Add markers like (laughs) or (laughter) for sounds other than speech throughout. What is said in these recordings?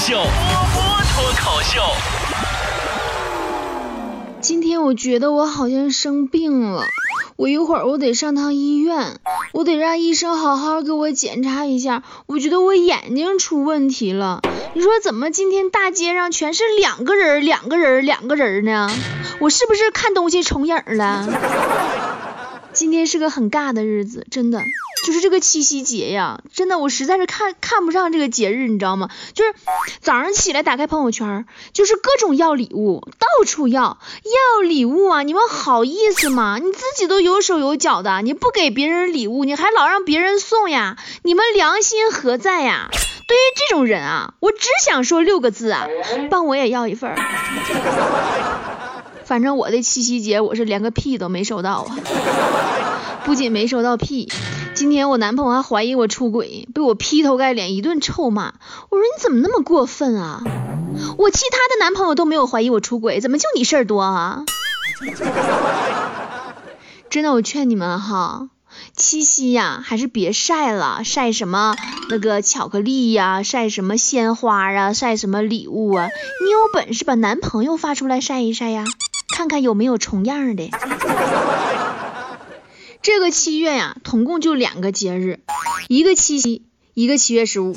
秀，波波脱口秀。今天我觉得我好像生病了，我一会儿我得上趟医院，我得让医生好好给我检查一下。我觉得我眼睛出问题了。你说怎么今天大街上全是两个人，两个人，两个人呢？我是不是看东西重影了？今天是个很尬的日子，真的。就是这个七夕节呀，真的我实在是看看不上这个节日，你知道吗？就是早上起来打开朋友圈，就是各种要礼物，到处要要礼物啊！你们好意思吗？你自己都有手有脚的，你不给别人礼物，你还老让别人送呀？你们良心何在呀？对于这种人啊，我只想说六个字啊，帮我也要一份。反正我的七夕节我是连个屁都没收到啊，不仅没收到屁。今天我男朋友还怀疑我出轨，被我劈头盖脸一顿臭骂。我说你怎么那么过分啊？我其他的男朋友都没有怀疑我出轨，怎么就你事儿多啊？真的，我劝你们哈，七夕呀，还是别晒了，晒什么那个巧克力呀，晒什么鲜花啊，晒什么礼物啊？你有本事把男朋友发出来晒一晒呀，看看有没有重样的。这个七月呀，统共就两个节日，一个七夕，一个七月十五。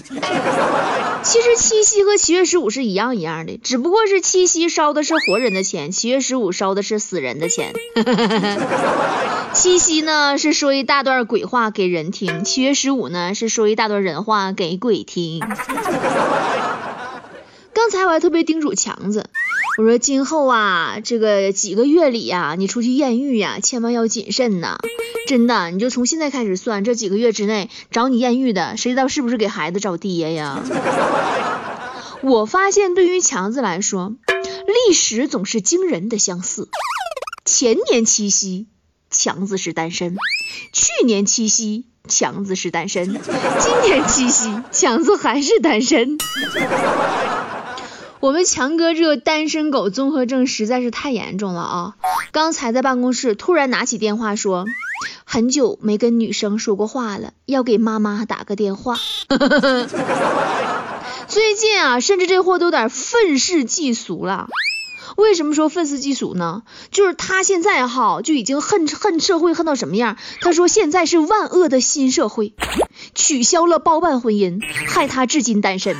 其实七夕和七月十五是一样一样的，只不过是七夕烧的是活人的钱，七月十五烧的是死人的钱。(laughs) 七夕呢是说一大段鬼话给人听，七月十五呢是说一大段人话给鬼听。刚才我还特别叮嘱强子。我说今后啊，这个几个月里呀，你出去艳遇呀，千万要谨慎呐！真的，你就从现在开始算，这几个月之内找你艳遇的，谁知道是不是给孩子找爹呀？(laughs) 我发现对于强子来说，历史总是惊人的相似。前年七夕，强子是单身；去年七夕，强子是单身；今年七夕，强子还是单身。我们强哥这个单身狗综合症实在是太严重了啊！刚才在办公室突然拿起电话说，很久没跟女生说过话了，要给妈妈打个电话。(laughs) 最近啊，甚至这货都有点愤世嫉俗了。为什么说愤世嫉俗呢？就是他现在哈就已经恨恨社会恨到什么样？他说现在是万恶的新社会，取消了包办婚姻，害他至今单身。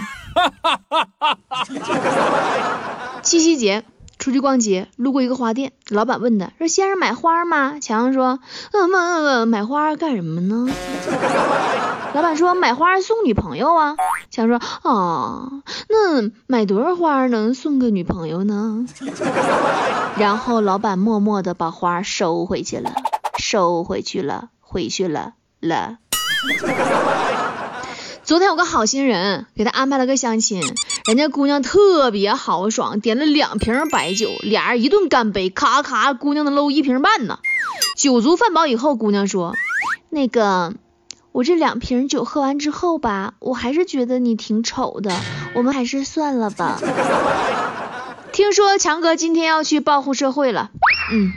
七夕节出去逛街，路过一个花店，老板问他说：“先生买花吗？”强强说：“嗯嗯嗯，买花干什么呢？” (laughs) 老板说：“买花送女朋友啊。”强说：“哦，那买多少花能送个女朋友呢？” (laughs) 然后老板默默的把花收回去了，收回去了，回去了了。昨天有个好心人给他安排了个相亲，人家姑娘特别豪爽，点了两瓶白酒，俩人一顿干杯，咔咔，姑娘的搂一瓶半呢。酒足饭饱以后，姑娘说：“那个，我这两瓶酒喝完之后吧，我还是觉得你挺丑的，我们还是算了吧。(laughs) ”听说强哥今天要去报复社会了，嗯。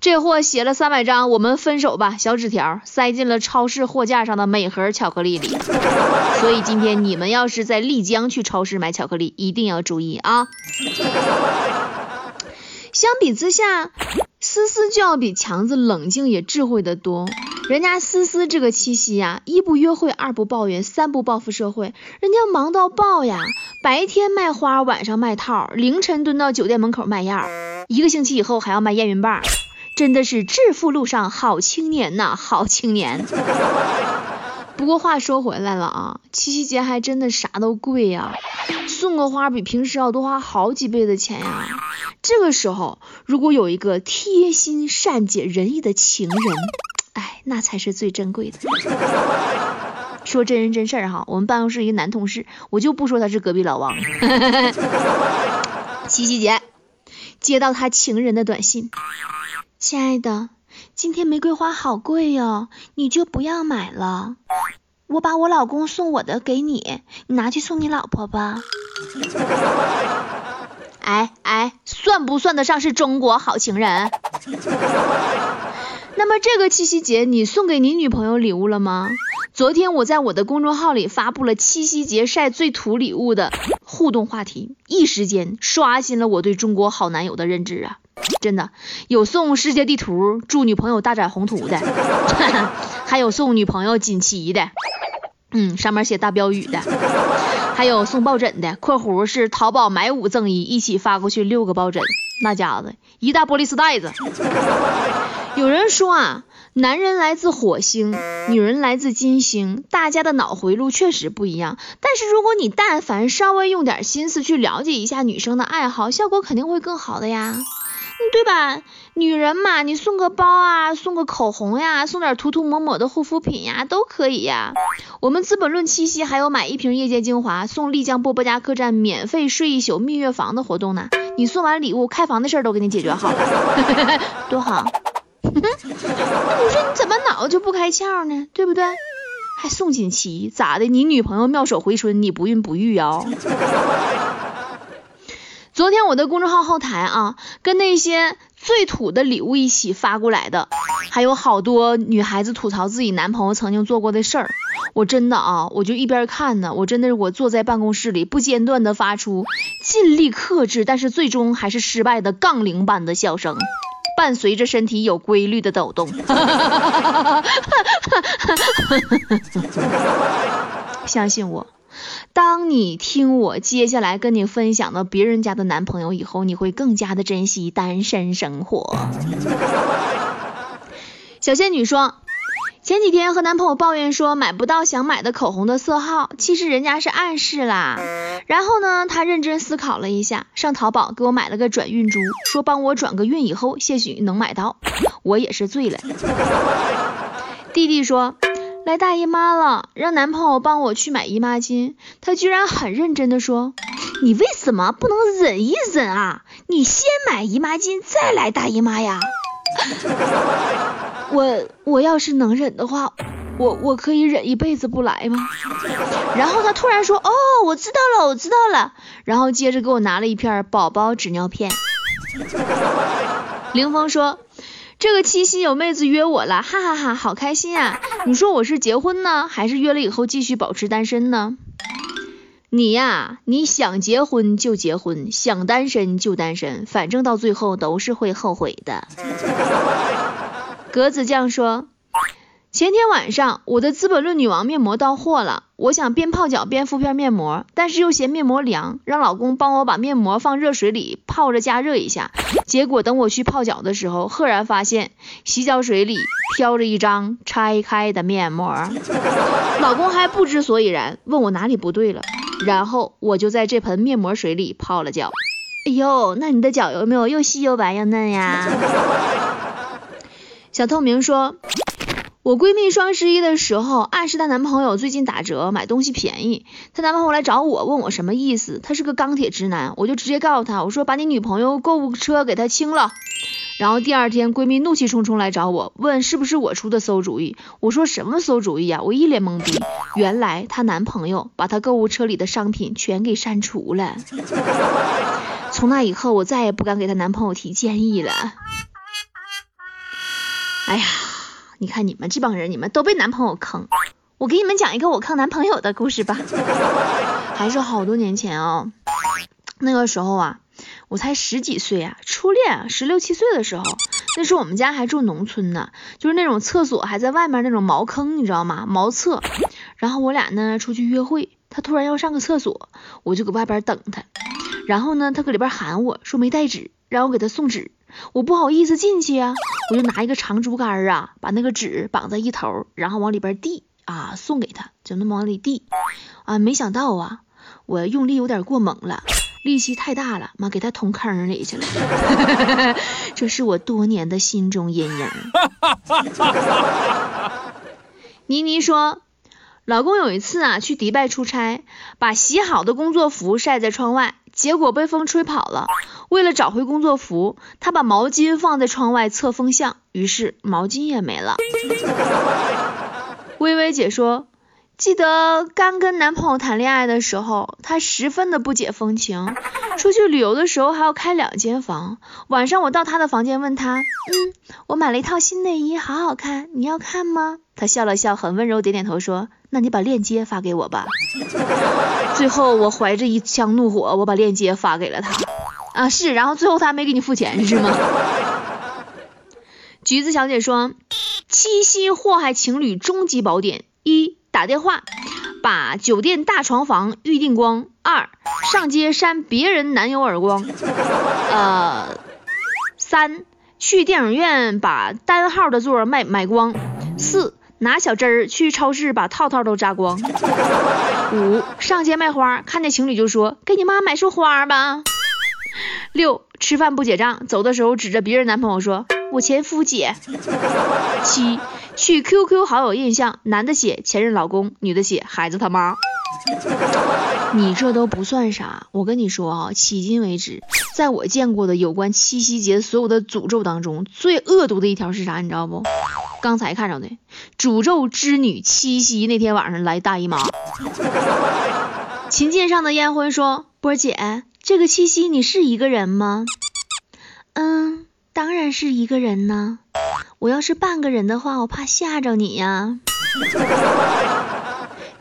这货写了三百张“我们分手吧”小纸条，塞进了超市货架上的每盒巧克力里。所以今天你们要是在丽江去超市买巧克力，一定要注意啊！相比之下，思思就要比强子冷静也智慧的多。人家思思这个七夕呀，一不约会，二不抱怨，三不报复社会，人家忙到爆呀！白天卖花，晚上卖套，凌晨蹲到酒店门口卖样，一个星期以后还要卖验孕棒。真的是致富路上好青年呐，好青年。不过话说回来了啊，七夕节还真的啥都贵呀，送个花比平时要多花好几倍的钱呀。这个时候如果有一个贴心善解人意的情人，哎，那才是最珍贵的。说真人真事儿哈，我们办公室一个男同事，我就不说他是隔壁老王。(laughs) 七夕节接到他情人的短信。亲爱的，今天玫瑰花好贵哟，你就不要买了。我把我老公送我的给你，你拿去送你老婆吧。哎哎，算不算得上是中国好情人？(laughs) 那么这个七夕节，你送给你女朋友礼物了吗？昨天我在我的公众号里发布了七夕节晒最土礼物的互动话题，一时间刷新了我对中国好男友的认知啊！真的有送世界地图、祝女朋友大展宏图的，(laughs) 还有送女朋友锦旗的，嗯，上面写大标语的，还有送抱枕的（括弧是淘宝买五赠一，一起发过去六个抱枕），那家子一大玻璃丝袋子。有人说啊。男人来自火星，女人来自金星，大家的脑回路确实不一样。但是如果你但凡稍微用点心思去了解一下女生的爱好，效果肯定会更好的呀，对吧？女人嘛，你送个包啊，送个口红呀，送点涂涂抹抹的护肤品呀，都可以呀。我们资本论七夕还有买一瓶夜间精华送丽江波波家客栈免费睡一宿蜜月房的活动呢。你送完礼物，开房的事儿都给你解决好了，(laughs) 多好。那 (laughs) 你说你怎么脑子就不开窍呢？对不对？还送锦旗，咋的？你女朋友妙手回春，你不孕不育呀？昨天我的公众号后台啊，跟那些最土的礼物一起发过来的，还有好多女孩子吐槽自己男朋友曾经做过的事儿。我真的啊，我就一边看呢，我真的是我坐在办公室里不间断的发出尽力克制，但是最终还是失败的杠铃般的笑声。伴随着身体有规律的抖动，(laughs) 相信我，当你听我接下来跟你分享到别人家的男朋友以后，你会更加的珍惜单身生活。(laughs) 小仙女说。前几天和男朋友抱怨说买不到想买的口红的色号，其实人家是暗示啦。然后呢，他认真思考了一下，上淘宝给我买了个转运珠，说帮我转个运以后，兴许能买到。我也是醉了。弟弟说来大姨妈了，让男朋友帮我去买姨妈巾，他居然很认真的说，你为什么不能忍一忍啊？你先买姨妈巾再来大姨妈呀？(laughs) 我我要是能忍的话，我我可以忍一辈子不来吗？然后他突然说，哦，我知道了，我知道了。然后接着给我拿了一片宝宝纸尿片。(laughs) 凌峰说，这个七夕有妹子约我了，哈哈哈，好开心啊！你说我是结婚呢，还是约了以后继续保持单身呢？你呀，你想结婚就结婚，想单身就单身，反正到最后都是会后悔的。(laughs) 格子酱说，前天晚上我的资本论女王面膜到货了，我想边泡脚边敷片面膜，但是又嫌面膜凉，让老公帮我把面膜放热水里泡着加热一下。结果等我去泡脚的时候，赫然发现洗脚水里飘着一张拆开的面膜，老公还不知所以然，问我哪里不对了，然后我就在这盆面膜水里泡了脚。哎呦，那你的脚有没有又细又白又嫩呀？小透明说，我闺蜜双十一的时候暗示她男朋友最近打折，买东西便宜。她男朋友来找我，问我什么意思。他是个钢铁直男，我就直接告诉他，我说把你女朋友购物车给他清了。然后第二天，闺蜜怒气冲冲来找我，问是不是我出的馊主意。我说什么馊主意呀？我一脸懵逼。原来她男朋友把她购物车里的商品全给删除了。从那以后，我再也不敢给她男朋友提建议了。哎呀，你看你们这帮人，你们都被男朋友坑。我给你们讲一个我坑男朋友的故事吧。(laughs) 还是好多年前哦，那个时候啊，我才十几岁啊，初恋，十六七岁的时候，那时候我们家还住农村呢，就是那种厕所还在外面那种茅坑，你知道吗？茅厕。然后我俩呢出去约会，他突然要上个厕所，我就搁外边等他。然后呢，他搁里边喊我说没带纸，让我给他送纸。我不好意思进去呀，我就拿一个长竹竿啊，把那个纸绑在一头，然后往里边递啊，送给他，就那么往里递啊。没想到啊，我用力有点过猛了，力气太大了，妈给他捅坑里去了。(laughs) 这是我多年的心中阴影。妮妮说，老公有一次啊去迪拜出差，把洗好的工作服晒在窗外。结果被风吹跑了。为了找回工作服，他把毛巾放在窗外测风向，于是毛巾也没了。(laughs) 微微姐说，记得刚跟男朋友谈恋爱的时候，他十分的不解风情。出去旅游的时候还要开两间房。晚上我到他的房间问他，嗯，我买了一套新内衣，好好看，你要看吗？他笑了笑，很温柔，点点头说，那你把链接发给我吧。(laughs) 最后我怀着一腔怒火，我把链接发给了他。啊，是，然后最后他没给你付钱是吗？(laughs) 橘子小姐说，七夕祸害情侣终极宝典。一打电话把酒店大床房预定光。二上街扇别人男友耳光。呃，三去电影院把单号的座卖买光。四拿小针儿去超市把套套都扎光。五上街卖花，看见情侣就说给你妈买束花吧。六吃饭不结账，走的时候指着别人男朋友说我前夫姐。七。去 QQ 好友印象，男的写前任老公，女的写孩子他妈。你这都不算啥，我跟你说啊，迄今为止，在我见过的有关七夕节所有的诅咒当中，最恶毒的一条是啥？你知道不？刚才看着的，诅咒织女七夕那天晚上来大姨妈。琴键上的烟灰说：“波姐，这个七夕你是一个人吗？”嗯，当然是一个人呢。我要是半个人的话，我怕吓着你呀。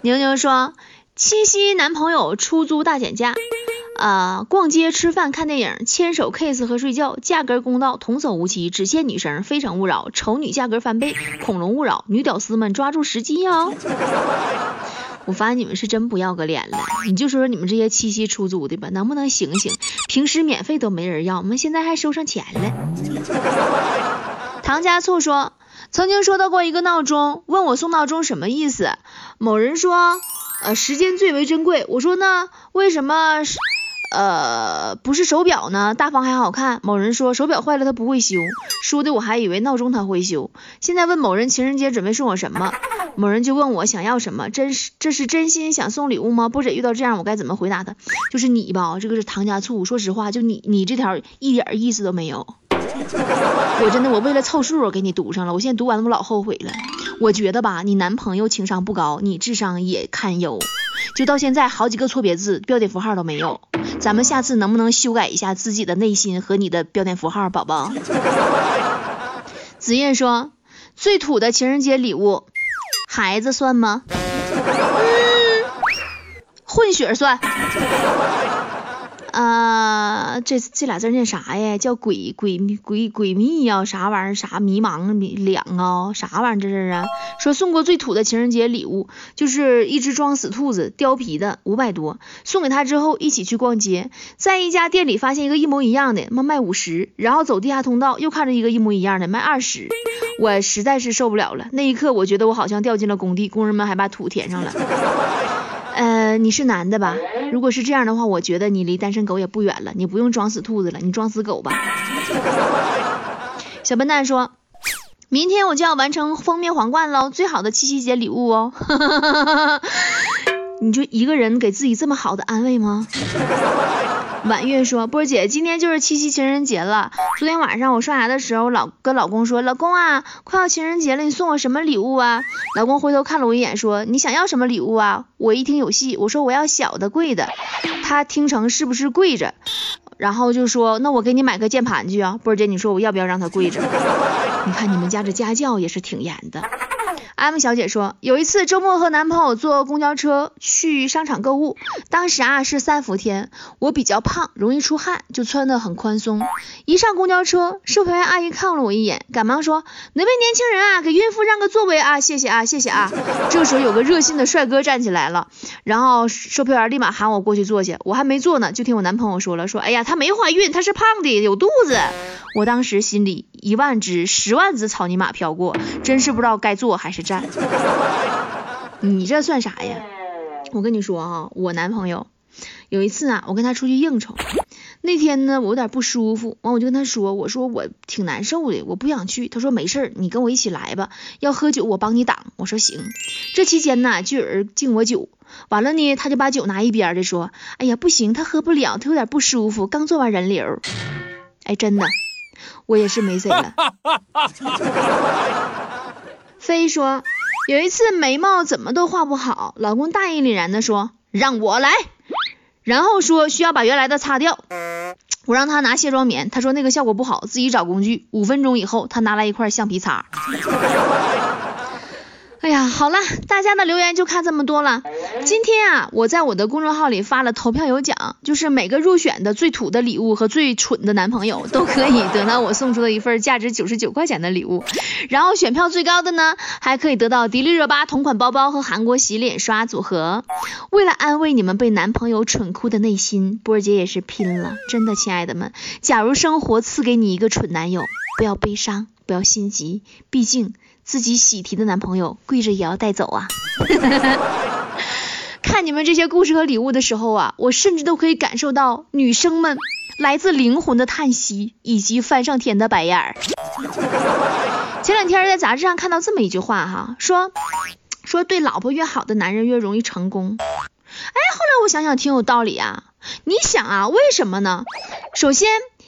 牛牛说，七夕男朋友出租大减价，啊，逛街、吃饭、看电影、牵手、kiss 和睡觉，价格公道，童叟无欺，只限女生，非诚勿扰，丑女价格翻倍，恐龙勿扰，女屌丝们抓住时机哟。我发现你们是真不要个脸了，你就说说你们这些七夕出租的吧，能不能醒醒？平时免费都没人要，我们现在还收上钱了。唐家醋说，曾经收到过一个闹钟，问我送闹钟什么意思。某人说，呃，时间最为珍贵。我说那为什么是呃不是手表呢？大方还好看。某人说手表坏了他不会修，说的我还以为闹钟他会修。现在问某人情人节准备送我什么，某人就问我想要什么，真是这是真心想送礼物吗？不止遇到这样我该怎么回答他？就是你吧，这个是唐家醋。说实话，就你你这条一点意思都没有。(laughs) 我真的，我为了凑数给你读上了。我现在读完我老后悔了。我觉得吧，你男朋友情商不高，你智商也堪忧。就到现在好几个错别字、标点符号都没有。咱们下次能不能修改一下自己的内心和你的标点符号，宝宝？(laughs) 子夜说，最土的情人节礼物，孩子算吗？(laughs) 混血算。啊，这这俩字念啥呀？叫鬼鬼鬼鬼蜜呀？啥玩意儿？啥迷茫迷两啊？啥玩意儿这是啊？说送过最土的情人节礼物，就是一只装死兔子，貂皮的，五百多。送给他之后，一起去逛街，在一家店里发现一个一模一样的，妈卖五十。然后走地下通道，又看着一个一模一样的，卖二十。我实在是受不了了，那一刻我觉得我好像掉进了工地，工人们还把土填上了。呃，你是男的吧？如果是这样的话，我觉得你离单身狗也不远了。你不用装死兔子了，你装死狗吧。(laughs) 小笨蛋说，明天我就要完成封面皇冠喽，最好的七夕节礼物哦。(laughs) 你就一个人给自己这么好的安慰吗？婉月说，波姐，今天就是七夕情人节了。昨天晚上我刷牙的时候，老跟老公说，老公啊，快要情人节了，你送我什么礼物啊？老公回头看了我一眼，说，你想要什么礼物啊？我一听有戏，我说我要小的贵的。他听成是不是跪着？然后就说，那我给你买个键盘去啊。波姐，你说我要不要让他跪着？(laughs) 你看你们家这家教也是挺严的。M 小姐说，有一次周末和男朋友坐公交车去商场购物，当时啊是三伏天，我比较胖，容易出汗，就穿的很宽松。一上公交车，售票员阿姨看了我一眼，赶忙说：“哪位年轻人啊，给孕妇让个座位啊，谢谢啊，谢谢啊。”这时候有个热心的帅哥站起来了，然后售票员立马喊我过去坐下，我还没坐呢，就听我男朋友说了，说：“哎呀，她没怀孕，她是胖的，有肚子。”我当时心里一万只、十万只草泥马飘过，真是不知道该坐还是站。(laughs) 你这算啥呀？我跟你说啊，我男朋友有一次啊，我跟他出去应酬，那天呢我有点不舒服，完我就跟他说，我说我挺难受的，我不想去。他说没事儿，你跟我一起来吧，要喝酒我帮你挡。我说行。这期间呢，就有人敬我酒，完了呢，他就把酒拿一边的说，哎呀不行，他喝不了，他有点不舒服，刚做完人流。哎，真的。我也是没谁了。飞说，有一次眉毛怎么都画不好，老公大义凛然的说让我来，然后说需要把原来的擦掉。我让他拿卸妆棉，他说那个效果不好，自己找工具。五分钟以后，他拿来一块橡皮擦。(laughs) 哎呀，好了，大家的留言就看这么多了。今天啊，我在我的公众号里发了投票有奖，就是每个入选的最土的礼物和最蠢的男朋友都可以得到我送出的一份价值九十九块钱的礼物。然后选票最高的呢，还可以得到迪丽热巴同款包包和韩国洗脸刷组合。为了安慰你们被男朋友蠢哭的内心，波儿姐也是拼了，真的，亲爱的们，假如生活赐给你一个蠢男友，不要悲伤，不要心急，毕竟。自己喜提的男朋友跪着也要带走啊！(laughs) 看你们这些故事和礼物的时候啊，我甚至都可以感受到女生们来自灵魂的叹息以及翻上天的白眼儿。(laughs) 前两天在杂志上看到这么一句话哈，说说对老婆越好的男人越容易成功。哎，后来我想想挺有道理啊。你想啊，为什么呢？首先。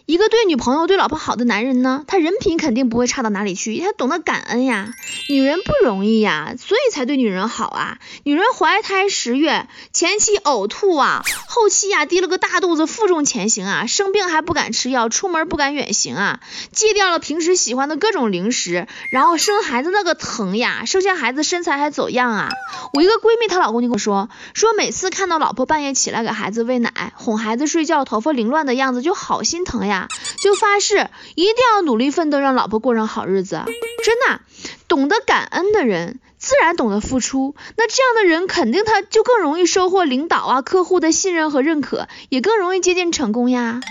一个对女朋友、对老婆好的男人呢，他人品肯定不会差到哪里去，他懂得感恩呀。女人不容易呀，所以才对女人好啊。女人怀胎十月，前期呕吐啊，后期呀低了个大肚子，负重前行啊，生病还不敢吃药，出门不敢远行啊，戒掉了平时喜欢的各种零食，然后生孩子那个疼呀，生下孩子身材还走样啊。我一个闺蜜，她老公就跟我说，说每次看到老婆半夜起来给孩子喂奶、哄孩子睡觉，头发凌乱的样子，就好心疼呀。就发誓一定要努力奋斗，让老婆过上好日子。真的，懂得感恩的人，自然懂得付出。那这样的人，肯定他就更容易收获领导啊、客户的信任和认可，也更容易接近成功呀。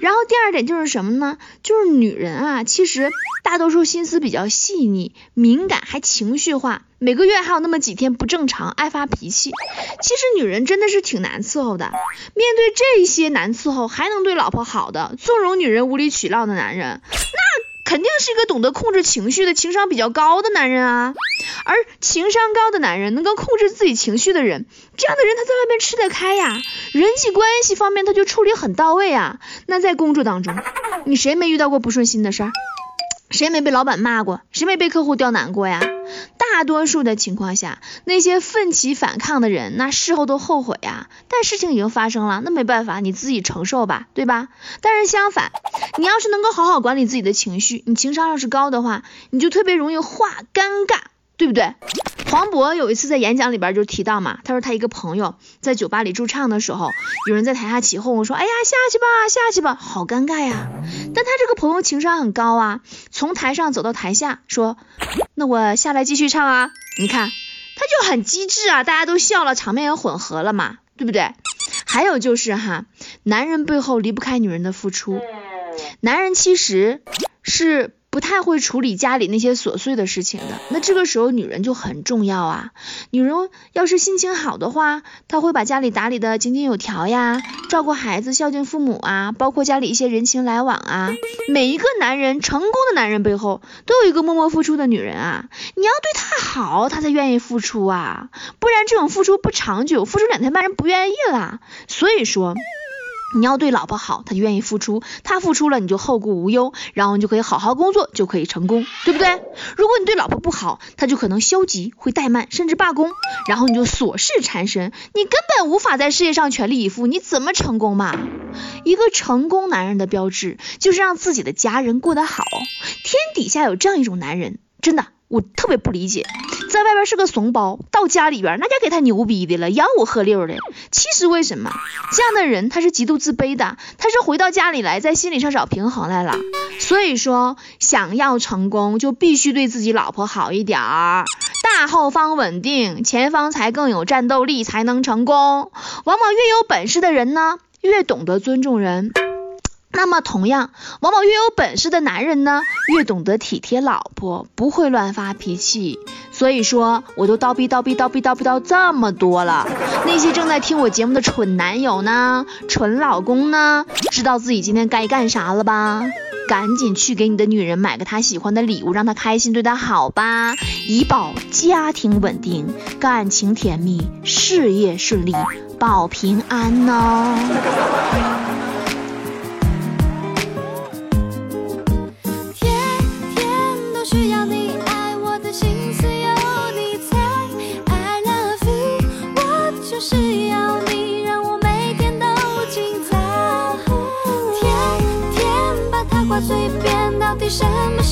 然后第二点就是什么呢？就是女人啊，其实大多数心思比较细腻、敏感，还情绪化。每个月还有那么几天不正常，爱发脾气。其实女人真的是挺难伺候的。面对这些难伺候，还能对老婆好的，纵容女人无理取闹的男人，那肯定是一个懂得控制情绪的情商比较高的男人啊。而情商高的男人，能够控制自己情绪的人，这样的人他在外面吃得开呀，人际关系方面他就处理很到位啊。那在工作当中，你谁没遇到过不顺心的事儿？谁没被老板骂过？谁没被客户刁难过呀？大多数的情况下，那些奋起反抗的人，那事后都后悔呀。但事情已经发生了，那没办法，你自己承受吧，对吧？但是相反，你要是能够好好管理自己的情绪，你情商要是高的话，你就特别容易化尴尬。对不对？黄渤有一次在演讲里边就提到嘛，他说他一个朋友在酒吧里驻唱的时候，有人在台下起哄说，哎呀下去吧下去吧，好尴尬呀。但他这个朋友情商很高啊，从台上走到台下说，那我下来继续唱啊。你看他就很机智啊，大家都笑了，场面也混合了嘛，对不对？还有就是哈，男人背后离不开女人的付出，男人其实是。不太会处理家里那些琐碎的事情的，那这个时候女人就很重要啊。女人要是心情好的话，她会把家里打理的井井有条呀，照顾孩子，孝敬父母啊，包括家里一些人情来往啊。每一个男人成功的男人背后都有一个默默付出的女人啊，你要对他好，他才愿意付出啊，不然这种付出不长久，付出两天半人不愿意了。所以说。你要对老婆好，她就愿意付出，她付出了你就后顾无忧，然后你就可以好好工作，就可以成功，对不对？如果你对老婆不好，她就可能消极，会怠慢，甚至罢工，然后你就琐事缠身，你根本无法在事业上全力以赴，你怎么成功嘛？一个成功男人的标志就是让自己的家人过得好，天底下有这样一种男人，真的。我特别不理解，在外边是个怂包，到家里边那家给他牛逼的了，吆五喝六的。其实为什么这样的人他是极度自卑的？他是回到家里来，在心理上找平衡来了。所以说，想要成功，就必须对自己老婆好一点儿，大后方稳定，前方才更有战斗力，才能成功。往往越有本事的人呢，越懂得尊重人。那么同样，往往越有本事的男人呢，越懂得体贴老婆，不会乱发脾气。所以说，我都叨逼叨逼叨逼叨逼叨这么多了。那些正在听我节目的蠢男友呢，蠢老公呢，知道自己今天该干啥了吧？赶紧去给你的女人买个她喜欢的礼物，让她开心，对她好吧，以保家庭稳定，感情甜蜜，事业顺利，保平安呢。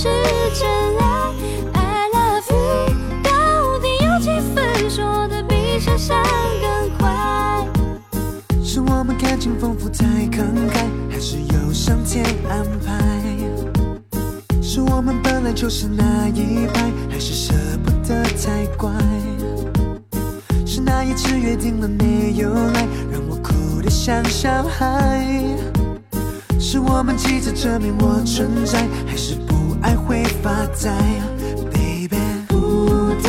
是真爱？I love you，到底有几分说的比想象更快？是我们感情丰富太慷慨，还是有上天安排？是我们本来就是那一派，还是舍不得太乖？是那一次约定了没有来，让我哭得像小孩？是我们急着证明我存在，还是不爱会发呆？Baby，不得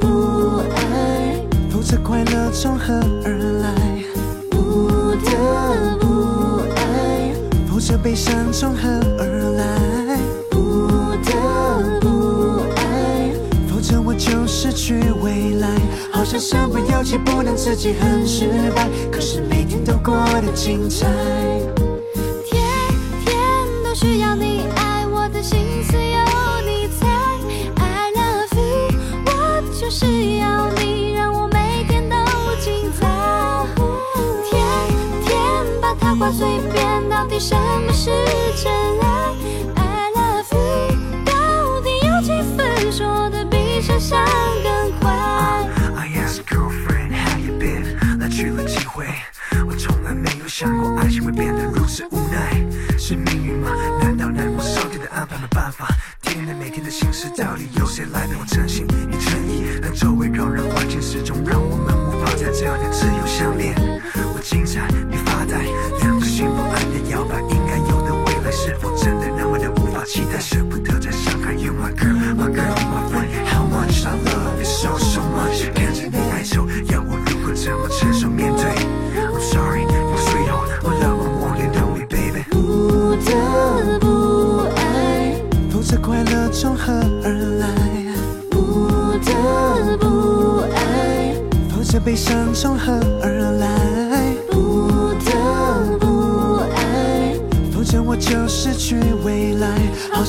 不爱，否则快乐从何而来？不得不爱，否则悲伤从何而来？不得不爱，否则我就失去未来。好像身不由己，不能自己很失败，可是每天都过得精彩。嘴边，到底什么是真爱？I love you，到底有几分说的比想象更快？I ask girlfriend how you been，来去了几回，我从来没有想过爱情会变得如此无奈，是命运吗？难道难过上天的安排没办法？天天每天的心事，到底由谁来陪我真心与诚意？让周围扰人环境始终让我们无法在这样的自由相恋。我精彩，你发呆，否真的那么的无法期待？舍不得再伤害，You my girl, my girl, my friend, how much I love you so so much。看着你哀愁，要我如何怎么承受面对？I'm sorry, you sweetheart, my love, I'm one and only baby。不得不爱，否则快乐从何而来？不得不爱。否则悲伤从何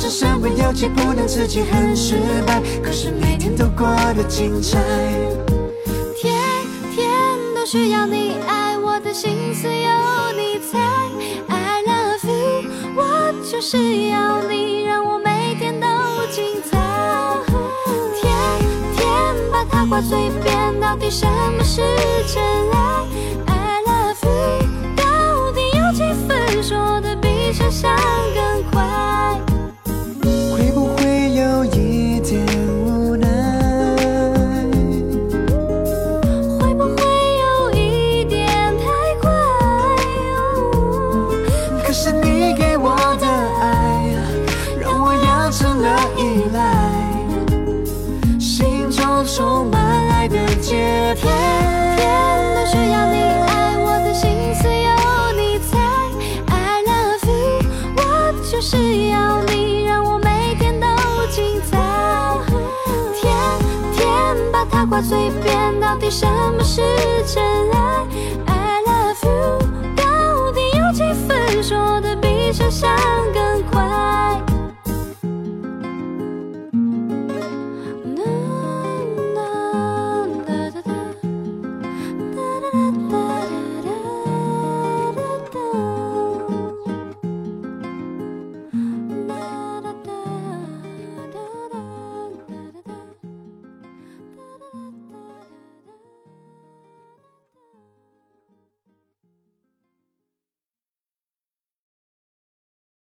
身不由己，不能自己很失败，可是每天都过得精彩。天天都需要你爱，我的心思有你猜。I love you，我就是要你，让我每天都精彩。天天把它挂嘴边，到底什么是真爱？I love you，到底有几分说的比想象更快？要你，让我每天都精彩。天天把它挂嘴边，到底什么是真爱？I love you，到底有几分说的比想象更快